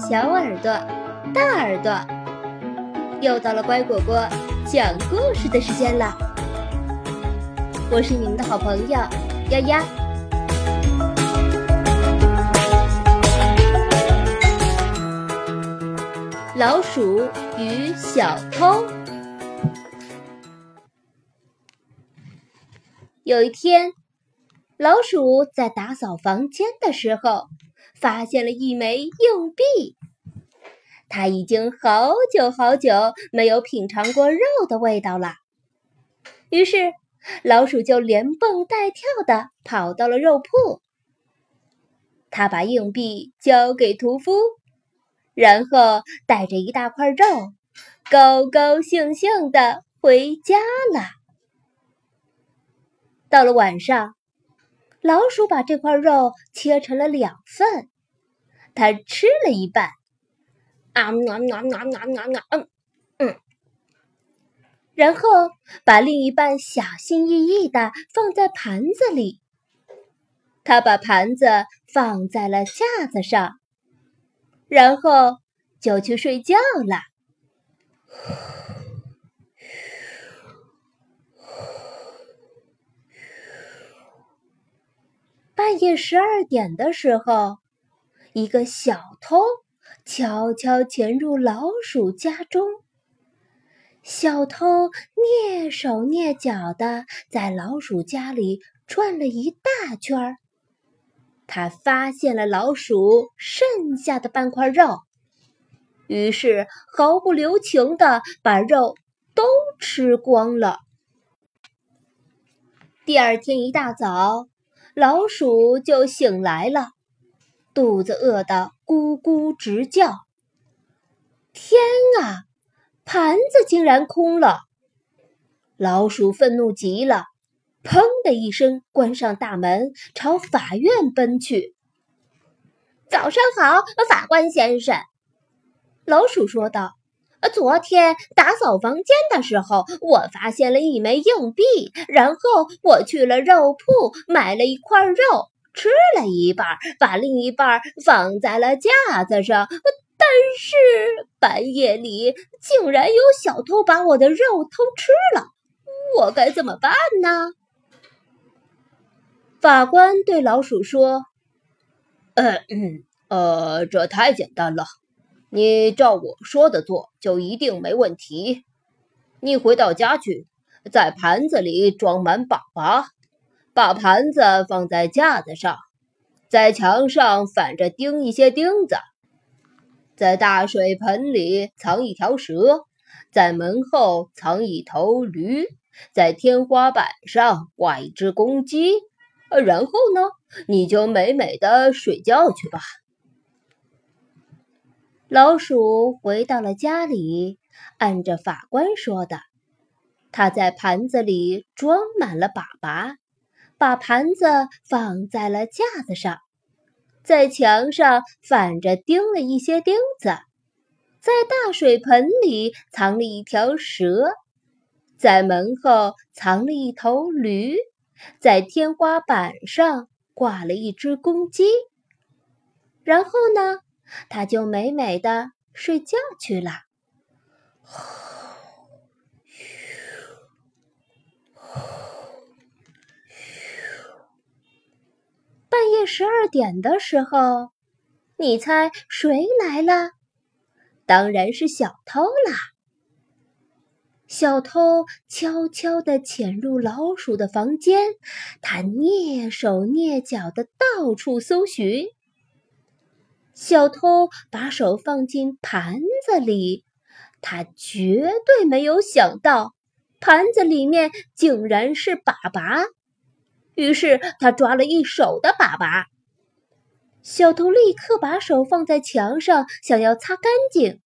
小耳朵、大耳朵，又到了乖果果讲故事的时间了。我是你们的好朋友丫丫。老鼠与小偷。有一天，老鼠在打扫房间的时候。发现了一枚硬币，他已经好久好久没有品尝过肉的味道了。于是，老鼠就连蹦带跳的跑到了肉铺。他把硬币交给屠夫，然后带着一大块肉，高高兴兴的回家了。到了晚上。老鼠把这块肉切成了两份，它吃了一半，啊！嗯嗯，然后把另一半小心翼翼的放在盘子里。他把盘子放在了架子上，然后就去睡觉了。夜十二点的时候，一个小偷悄悄潜入老鼠家中。小偷蹑手蹑脚的在老鼠家里转了一大圈儿，他发现了老鼠剩下的半块肉，于是毫不留情的把肉都吃光了。第二天一大早。老鼠就醒来了，肚子饿得咕咕直叫。天啊，盘子竟然空了！老鼠愤怒极了，砰的一声关上大门，朝法院奔去。早上好，法官先生，老鼠说道。昨天打扫房间的时候，我发现了一枚硬币，然后我去了肉铺买了一块肉，吃了一半，把另一半放在了架子上。但是半夜里竟然有小偷把我的肉偷吃了，我该怎么办呢？法官对老鼠说：“呃，呃，这太简单了。”你照我说的做，就一定没问题。你回到家去，在盘子里装满粑粑，把盘子放在架子上，在墙上反着钉一些钉子，在大水盆里藏一条蛇，在门后藏一头驴，在天花板上挂一只公鸡。然后呢，你就美美的睡觉去吧。老鼠回到了家里，按着法官说的，他在盘子里装满了粑粑，把盘子放在了架子上，在墙上反着钉了一些钉子，在大水盆里藏了一条蛇，在门后藏了一头驴，在天花板上挂了一只公鸡。然后呢？他就美美的睡觉去了。半夜十二点的时候，你猜谁来了？当然是小偷啦！小偷悄悄地潜入老鼠的房间，他蹑手蹑脚的到处搜寻。小偷把手放进盘子里，他绝对没有想到盘子里面竟然是粑粑。于是他抓了一手的粑粑。小偷立刻把手放在墙上，想要擦干净。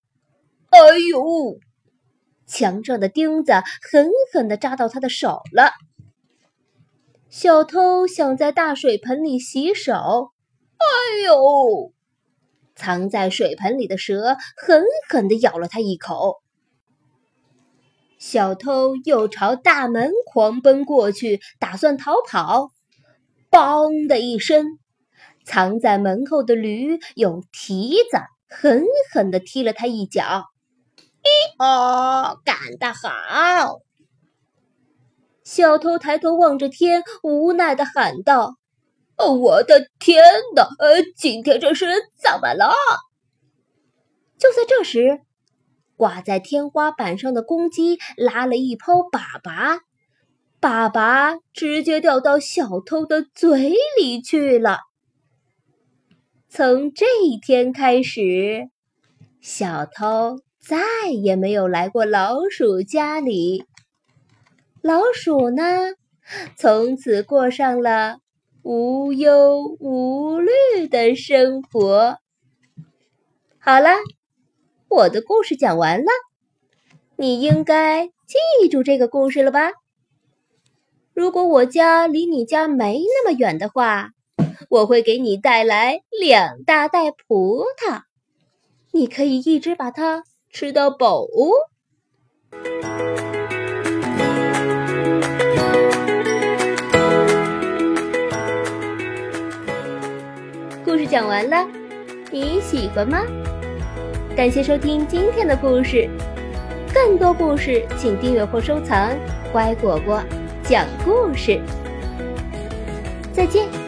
哎呦！墙上的钉子狠狠地扎到他的手了。小偷想在大水盆里洗手。哎呦！藏在水盆里的蛇狠狠地咬了他一口。小偷又朝大门狂奔过去，打算逃跑。“梆”的一声，藏在门后的驴用蹄子狠狠地踢了他一脚。哦，干得好！小偷抬头望着天，无奈地喊道：“哦我的天哪！呃，今天这是怎么了？”就在这时，挂在天花板上的公鸡拉了一泡粑粑，粑粑直接掉到小偷的嘴里去了。从这一天开始，小偷再也没有来过老鼠家里。老鼠呢，从此过上了无忧无虑的生活。好了。我的故事讲完了，你应该记住这个故事了吧？如果我家离你家没那么远的话，我会给你带来两大袋葡萄，你可以一直把它吃到饱哦。讲完了，你喜欢吗？感谢收听今天的故事，更多故事请订阅或收藏。乖果果讲故事，再见。